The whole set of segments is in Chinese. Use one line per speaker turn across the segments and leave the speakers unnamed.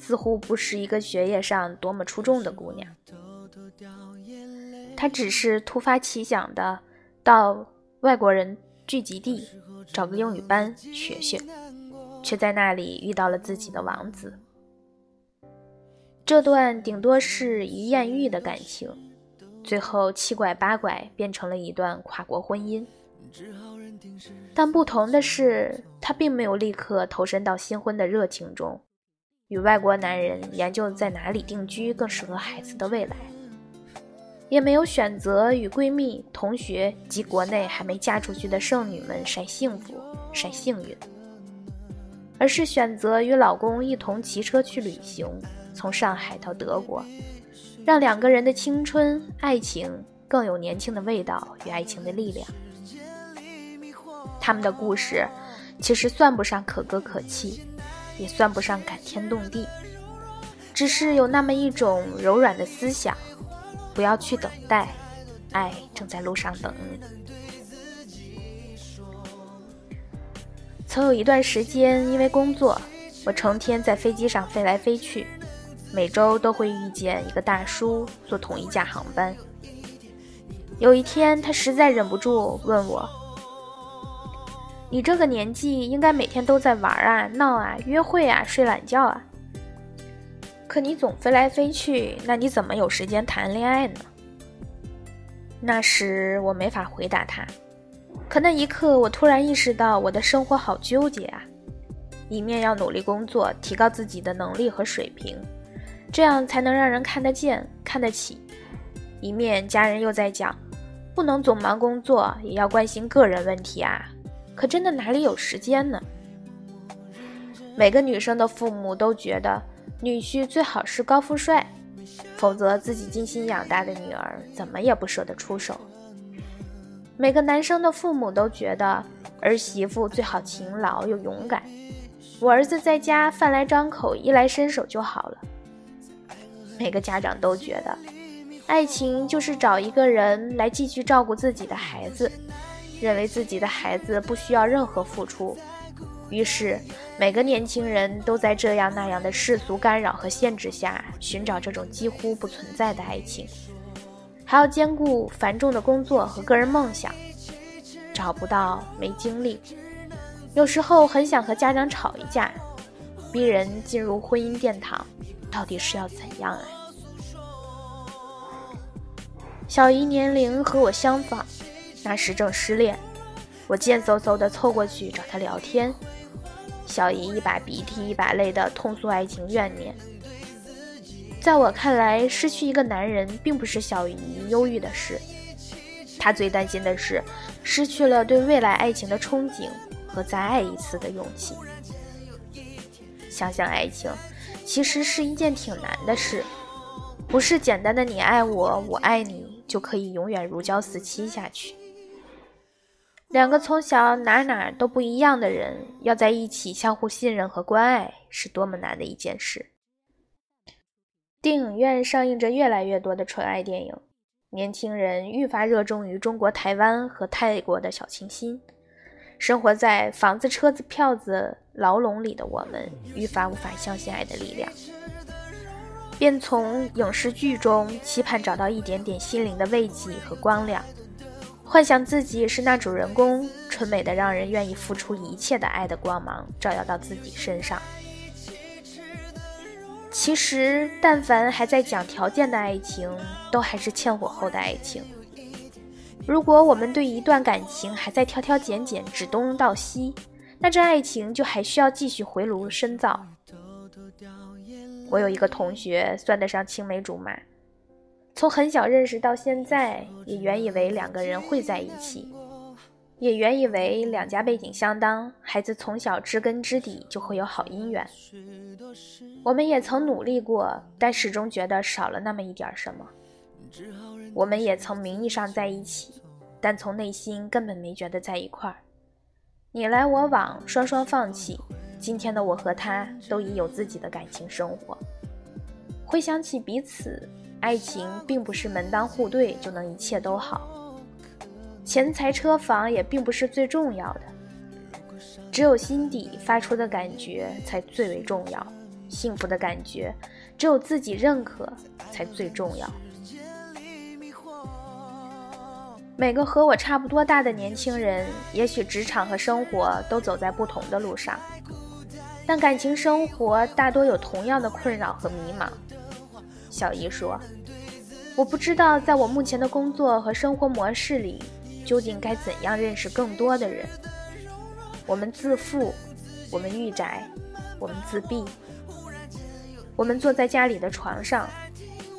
似乎不是一个学业上多么出众的姑娘，她只是突发奇想的到外国人聚集地找个英语班学学，却在那里遇到了自己的王子。这段顶多是一艳遇的感情。最后七拐八拐变成了一段跨国婚姻，但不同的是，他并没有立刻投身到新婚的热情中，与外国男人研究在哪里定居更适合孩子的未来，也没有选择与闺蜜、同学及国内还没嫁出去的剩女们晒幸福、晒幸运，而是选择与老公一同骑车去旅行，从上海到德国。让两个人的青春、爱情更有年轻的味道与爱情的力量。他们的故事其实算不上可歌可泣，也算不上感天动地，只是有那么一种柔软的思想：不要去等待，爱正在路上等你。曾有一段时间，因为工作，我成天在飞机上飞来飞去。每周都会遇见一个大叔，坐同一架航班。有一天，他实在忍不住问我：“你这个年纪，应该每天都在玩啊、闹啊、约会啊、睡懒觉啊。可你总飞来飞去，那你怎么有时间谈恋爱呢？”那时我没法回答他，可那一刻，我突然意识到我的生活好纠结啊！一面要努力工作，提高自己的能力和水平。这样才能让人看得见、看得起。一面家人又在讲，不能总忙工作，也要关心个人问题啊。可真的哪里有时间呢？每个女生的父母都觉得女婿最好是高富帅，否则自己精心养大的女儿怎么也不舍得出手。每个男生的父母都觉得儿媳妇最好勤劳又勇敢，我儿子在家饭来张口、衣来伸手就好了。每个家长都觉得，爱情就是找一个人来继续照顾自己的孩子，认为自己的孩子不需要任何付出。于是，每个年轻人都在这样那样的世俗干扰和限制下，寻找这种几乎不存在的爱情，还要兼顾繁重的工作和个人梦想，找不到，没精力。有时候很想和家长吵一架，逼人进入婚姻殿堂。到底是要怎样啊？小姨年龄和我相仿，那时正失恋，我贱嗖嗖的凑过去找她聊天。小姨一把鼻涕一把泪的痛诉爱情怨念。在我看来，失去一个男人并不是小姨忧郁的事，她最担心的是失去了对未来爱情的憧憬和再爱一次的勇气。想想爱情。其实是一件挺难的事，不是简单的你爱我，我爱你就可以永远如胶似漆下去。两个从小哪哪都不一样的人，要在一起相互信任和关爱，是多么难的一件事。电影院上映着越来越多的纯爱电影，年轻人愈发热衷于中国台湾和泰国的小清新。生活在房子、车子、票子牢笼里的我们，愈发无法相信爱的力量，便从影视剧中期盼找到一点点心灵的慰藉和光亮，幻想自己是那主人公，纯美的让人愿意付出一切的爱的光芒照耀到自己身上。其实，但凡还在讲条件的爱情，都还是欠火候的爱情。如果我们对一段感情还在挑挑拣拣、指东道西，那这爱情就还需要继续回炉深造。我有一个同学，算得上青梅竹马，从很小认识到现在，也原以为两个人会在一起。也原以为两家背景相当，孩子从小知根知底就会有好姻缘。我们也曾努力过，但始终觉得少了那么一点什么。我们也曾名义上在一起，但从内心根本没觉得在一块儿。你来我往，双双放弃。今天的我和他都已有自己的感情生活。回想起彼此，爱情并不是门当户对就能一切都好。钱财车房也并不是最重要的，只有心底发出的感觉才最为重要。幸福的感觉，只有自己认可才最重要。每个和我差不多大的年轻人，也许职场和生活都走在不同的路上，但感情生活大多有同样的困扰和迷茫。小姨说：“我不知道，在我目前的工作和生活模式里。”究竟该怎样认识更多的人？我们自负，我们御宅，我们自闭。我们坐在家里的床上，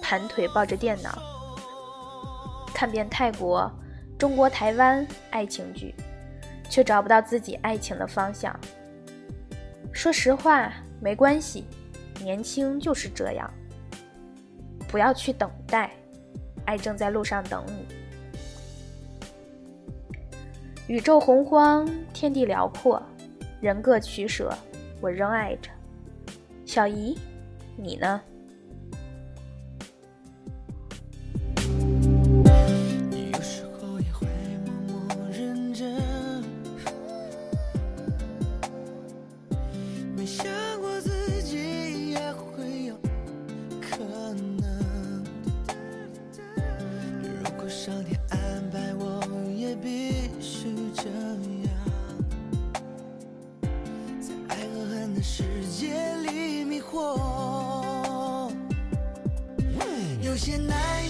盘腿抱着电脑，看遍泰国、中国台湾爱情剧，却找不到自己爱情的方向。说实话，没关系，年轻就是这样。不要去等待，爱正在路上等你。宇宙洪荒，天地辽阔，人各取舍，我仍爱着。小姨，你呢？世界里迷惑，有些难。